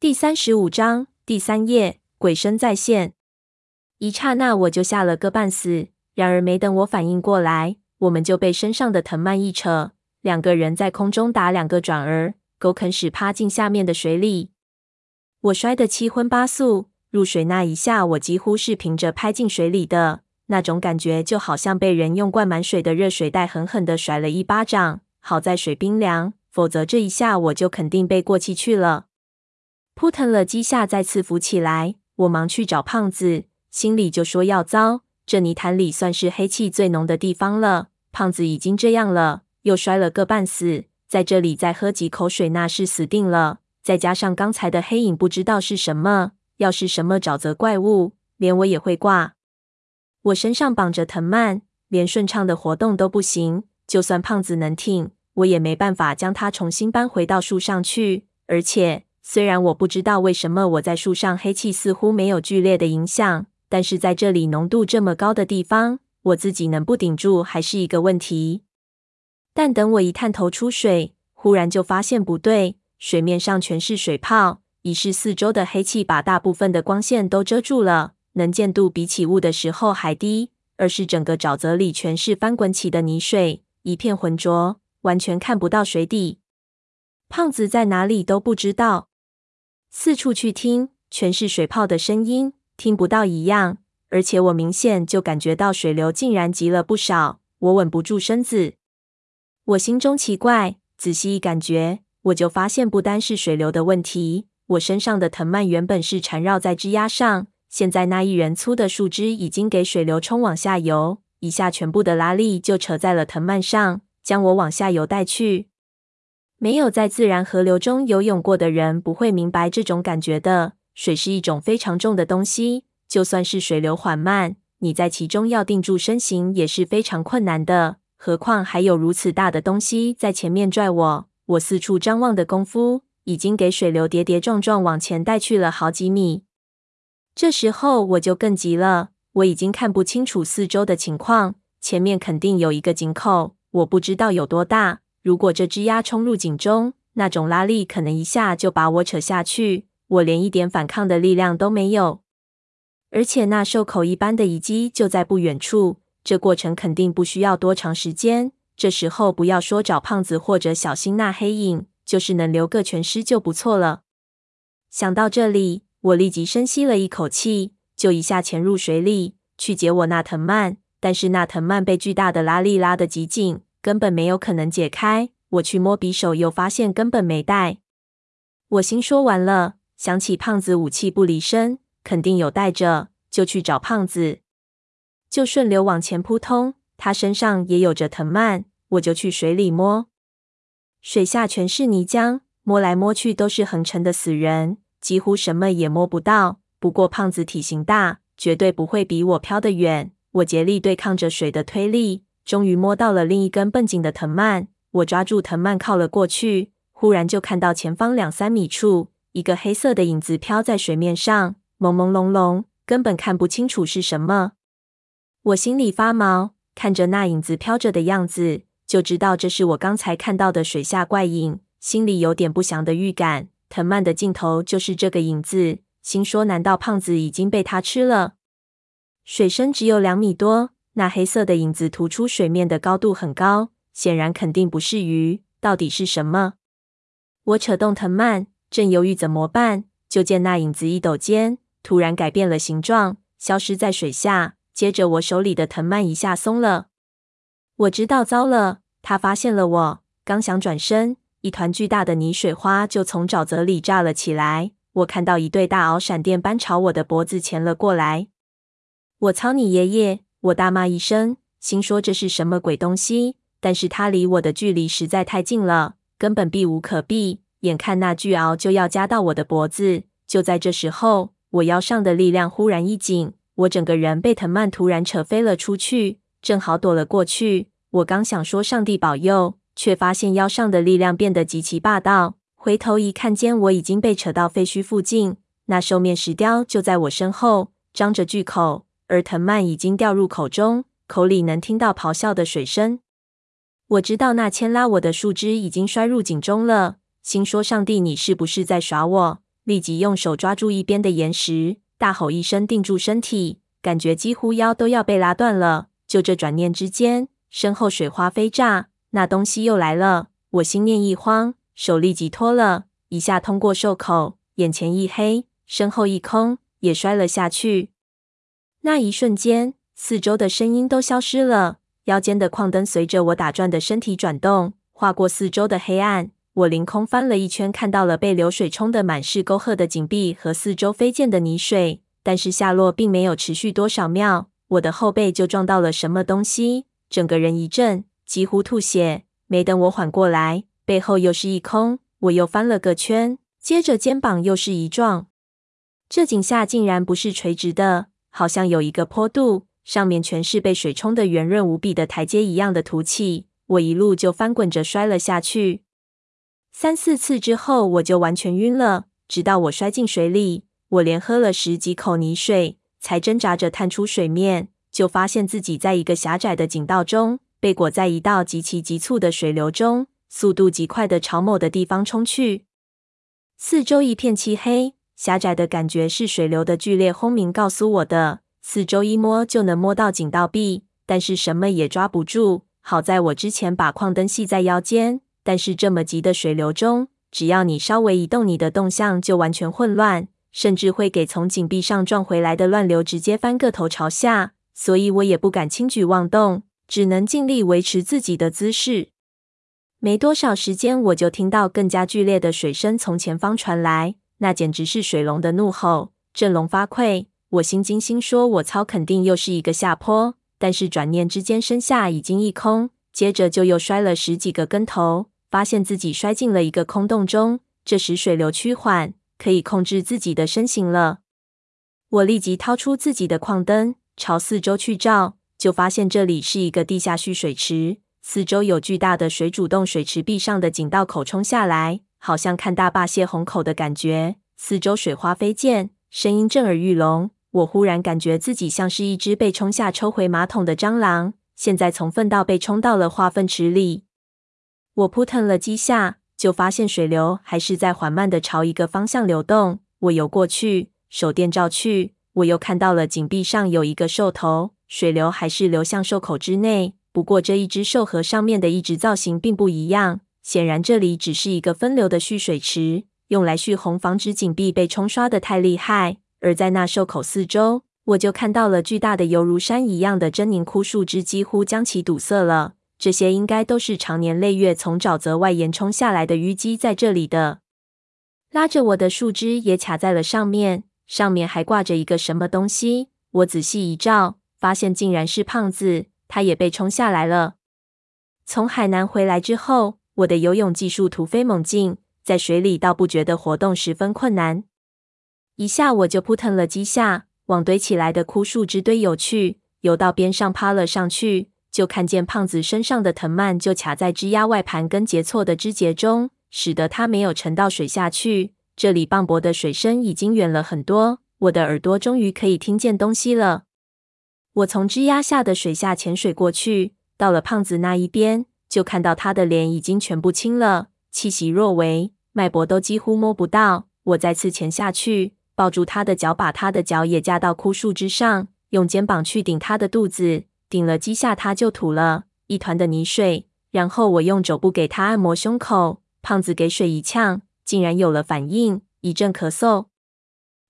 第三十五章第三页，鬼声再现。一刹那，我就吓了个半死。然而，没等我反应过来，我们就被身上的藤蔓一扯，两个人在空中打两个转儿，狗啃屎趴进下面的水里。我摔得七荤八素，入水那一下，我几乎是平着拍进水里的。那种感觉就好像被人用灌满水的热水袋狠狠地甩了一巴掌。好在水冰凉，否则这一下我就肯定被过气去了。扑腾了几下，再次浮起来。我忙去找胖子，心里就说要糟，这泥潭里算是黑气最浓的地方了。胖子已经这样了，又摔了个半死，在这里再喝几口水，那是死定了。再加上刚才的黑影，不知道是什么，要是什么沼泽怪物，连我也会挂。我身上绑着藤蔓，连顺畅的活动都不行。就算胖子能挺，我也没办法将它重新搬回到树上去。而且，虽然我不知道为什么我在树上黑气似乎没有剧烈的影响，但是在这里浓度这么高的地方，我自己能不顶住还是一个问题。但等我一探头出水，忽然就发现不对，水面上全是水泡，一是四周的黑气把大部分的光线都遮住了。能见度比起雾的时候还低，二是整个沼泽里全是翻滚起的泥水，一片浑浊，完全看不到水底。胖子在哪里都不知道，四处去听，全是水泡的声音，听不到一样。而且我明显就感觉到水流竟然急了不少，我稳不住身子。我心中奇怪，仔细一感觉，我就发现不单是水流的问题，我身上的藤蔓原本是缠绕在枝桠上。现在那一人粗的树枝已经给水流冲往下游，一下全部的拉力就扯在了藤蔓上，将我往下游带去。没有在自然河流中游泳过的人不会明白这种感觉的。水是一种非常重的东西，就算是水流缓慢，你在其中要定住身形也是非常困难的。何况还有如此大的东西在前面拽我，我四处张望的功夫，已经给水流跌跌撞撞往前带去了好几米。这时候我就更急了，我已经看不清楚四周的情况，前面肯定有一个井口，我不知道有多大。如果这只鸭冲入井中，那种拉力可能一下就把我扯下去，我连一点反抗的力量都没有。而且那兽口一般的遗迹就在不远处，这过程肯定不需要多长时间。这时候不要说找胖子或者小心那黑影，就是能留个全尸就不错了。想到这里。我立即深吸了一口气，就一下潜入水里去解我那藤蔓。但是那藤蔓被巨大的拉力拉得极紧，根本没有可能解开。我去摸匕首，又发现根本没带。我心说完了，想起胖子武器不离身，肯定有带着，就去找胖子。就顺流往前扑通，他身上也有着藤蔓，我就去水里摸。水下全是泥浆，摸来摸去都是横沉的死人。几乎什么也摸不到，不过胖子体型大，绝对不会比我飘得远。我竭力对抗着水的推力，终于摸到了另一根绷紧的藤蔓。我抓住藤蔓靠了过去，忽然就看到前方两三米处，一个黑色的影子飘在水面上，朦朦胧胧，根本看不清楚是什么。我心里发毛，看着那影子飘着的样子，就知道这是我刚才看到的水下怪影，心里有点不祥的预感。藤蔓的尽头就是这个影子，心说：难道胖子已经被他吃了？水深只有两米多，那黑色的影子突出水面的高度很高，显然肯定不是鱼，到底是什么？我扯动藤蔓，正犹豫怎么办，就见那影子一抖肩，突然改变了形状，消失在水下。接着我手里的藤蔓一下松了，我知道糟了，他发现了我，刚想转身。一团巨大的泥水花就从沼泽里炸了起来，我看到一对大鳌闪电般朝我的脖子潜了过来。我操你爷爷！我大骂一声，心说这是什么鬼东西？但是它离我的距离实在太近了，根本避无可避。眼看那巨螯就要夹到我的脖子，就在这时候，我腰上的力量忽然一紧，我整个人被藤蔓突然扯飞了出去，正好躲了过去。我刚想说上帝保佑。却发现腰上的力量变得极其霸道，回头一看见我已经被扯到废墟附近，那兽面石雕就在我身后，张着巨口，而藤蔓已经掉入口中，口里能听到咆哮的水声。我知道那牵拉我的树枝已经摔入井中了，心说：上帝，你是不是在耍我？立即用手抓住一边的岩石，大吼一声，定住身体，感觉几乎腰都要被拉断了。就这转念之间，身后水花飞炸，那东西又来了。我心念一慌，手立即脱了，一下通过袖口，眼前一黑，身后一空，也摔了下去。那一瞬间，四周的声音都消失了。腰间的矿灯随着我打转的身体转动，划过四周的黑暗。我凌空翻了一圈，看到了被流水冲得满是沟壑的井壁和四周飞溅的泥水，但是下落并没有持续多少秒，我的后背就撞到了什么东西，整个人一震，几乎吐血。没等我缓过来，背后又是一空，我又翻了个圈，接着肩膀又是一撞。这井下竟然不是垂直的，好像有一个坡度，上面全是被水冲得圆润无比的台阶一样的凸起，我一路就翻滚着摔了下去。三四次之后，我就完全晕了，直到我摔进水里，我连喝了十几口泥水，才挣扎着探出水面，就发现自己在一个狭窄的井道中，被裹在一道极其急促的水流中，速度极快的朝某的地方冲去。四周一片漆黑，狭窄的感觉是水流的剧烈轰鸣告诉我的。四周一摸就能摸到井道壁，但是什么也抓不住。好在我之前把矿灯系在腰间。但是这么急的水流中，只要你稍微移动你的动向，就完全混乱，甚至会给从井壁上撞回来的乱流直接翻个头朝下。所以我也不敢轻举妄动，只能尽力维持自己的姿势。没多少时间，我就听到更加剧烈的水声从前方传来，那简直是水龙的怒吼，振聋发聩。我心惊心说：“我操，肯定又是一个下坡。”但是转念之间，身下已经一空。接着就又摔了十几个跟头，发现自己摔进了一个空洞中。这时水流趋缓，可以控制自己的身形了。我立即掏出自己的矿灯，朝四周去照，就发现这里是一个地下蓄水池，四周有巨大的水主动水池壁上的井道口冲下来，好像看大坝泄洪口的感觉。四周水花飞溅，声音震耳欲聋。我忽然感觉自己像是一只被冲下抽回马桶的蟑螂。现在从粪道被冲到了化粪池里，我扑腾了几下，就发现水流还是在缓慢地朝一个方向流动。我游过去，手电照去，我又看到了井壁上有一个兽头，水流还是流向兽口之内。不过这一只兽和上面的一只造型并不一样，显然这里只是一个分流的蓄水池，用来蓄洪，防止井壁被冲刷的太厉害。而在那兽口四周，我就看到了巨大的犹如山一样的狰狞枯树枝，几乎将其堵塞了。这些应该都是长年累月从沼泽外延冲下来的淤积在这里的。拉着我的树枝也卡在了上面，上面还挂着一个什么东西。我仔细一照，发现竟然是胖子，他也被冲下来了。从海南回来之后，我的游泳技术突飞猛进，在水里倒不觉得活动十分困难，一下我就扑腾了几下。往堆起来的枯树枝堆游去，游到边上趴了上去，就看见胖子身上的藤蔓就卡在枝桠外盘根结错的枝节中，使得他没有沉到水下去。这里磅礴的水声已经远了很多，我的耳朵终于可以听见东西了。我从枝桠下的水下潜水过去，到了胖子那一边，就看到他的脸已经全部青了，气息若微，脉搏都几乎摸不到。我再次潜下去。抱住他的脚，把他的脚也架到枯树枝上，用肩膀去顶他的肚子，顶了几下，他就吐了一团的泥水。然后我用肘部给他按摩胸口，胖子给水一呛，竟然有了反应，一阵咳嗽。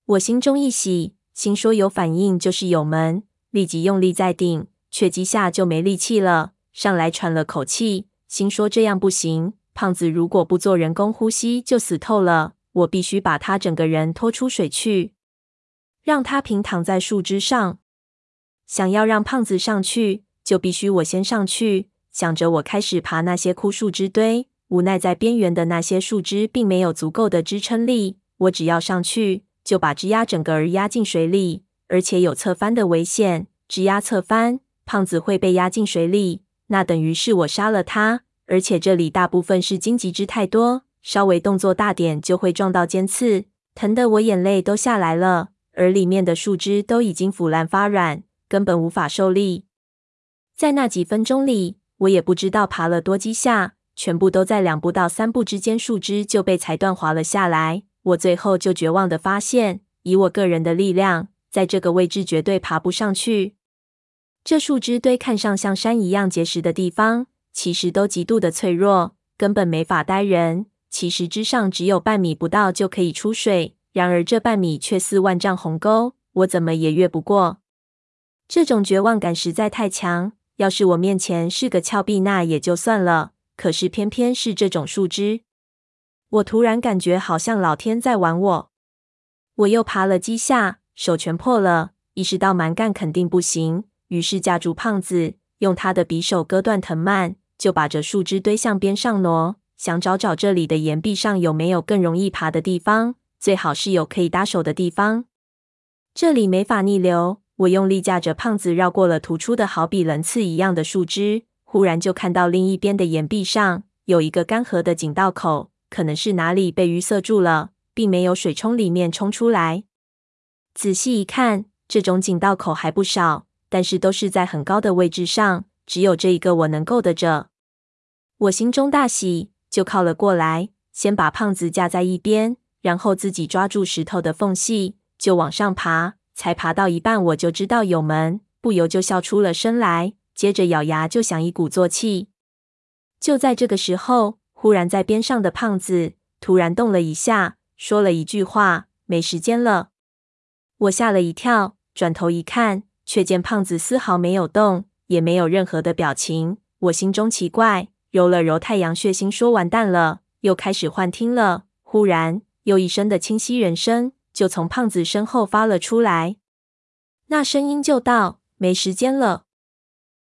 我心中一喜，心说有反应就是有门，立即用力再顶，却几下就没力气了，上来喘了口气，心说这样不行，胖子如果不做人工呼吸，就死透了。我必须把他整个人拖出水去，让他平躺在树枝上。想要让胖子上去，就必须我先上去。想着，我开始爬那些枯树枝堆，无奈在边缘的那些树枝并没有足够的支撑力。我只要上去，就把枝丫整个儿压进水里，而且有侧翻的危险。枝丫侧翻，胖子会被压进水里，那等于是我杀了他。而且这里大部分是荆棘枝太多。稍微动作大点就会撞到尖刺，疼得我眼泪都下来了。而里面的树枝都已经腐烂发软，根本无法受力。在那几分钟里，我也不知道爬了多几下，全部都在两步到三步之间，树枝就被裁断滑了下来。我最后就绝望地发现，以我个人的力量，在这个位置绝对爬不上去。这树枝堆看上像山一样结实的地方，其实都极度的脆弱，根本没法待人。其实之上只有半米不到就可以出水，然而这半米却似万丈鸿沟，我怎么也越不过。这种绝望感实在太强。要是我面前是个峭壁，那也就算了。可是偏偏是这种树枝，我突然感觉好像老天在玩我。我又爬了几下，手全破了，意识到蛮干肯定不行，于是架住胖子，用他的匕首割断藤蔓，就把这树枝堆向边上挪，想找找这里的岩壁上有没有更容易爬的地方，最好是有可以搭手的地方。这里没法逆流。我用力架着胖子，绕过了突出的好比棱刺一样的树枝，忽然就看到另一边的岩壁上有一个干涸的井道口，可能是哪里被淤塞住了，并没有水从里面冲出来。仔细一看，这种井道口还不少，但是都是在很高的位置上，只有这一个我能够得着。我心中大喜，就靠了过来，先把胖子架在一边，然后自己抓住石头的缝隙，就往上爬。才爬到一半，我就知道有门，不由就笑出了声来。接着咬牙就想一鼓作气。就在这个时候，忽然在边上的胖子突然动了一下，说了一句话：“没时间了。”我吓了一跳，转头一看，却见胖子丝毫没有动，也没有任何的表情。我心中奇怪，揉了揉太阳血腥说完蛋了，又开始幻听了。忽然，又一声的清晰人声。就从胖子身后发了出来，那声音就道：“没时间了。”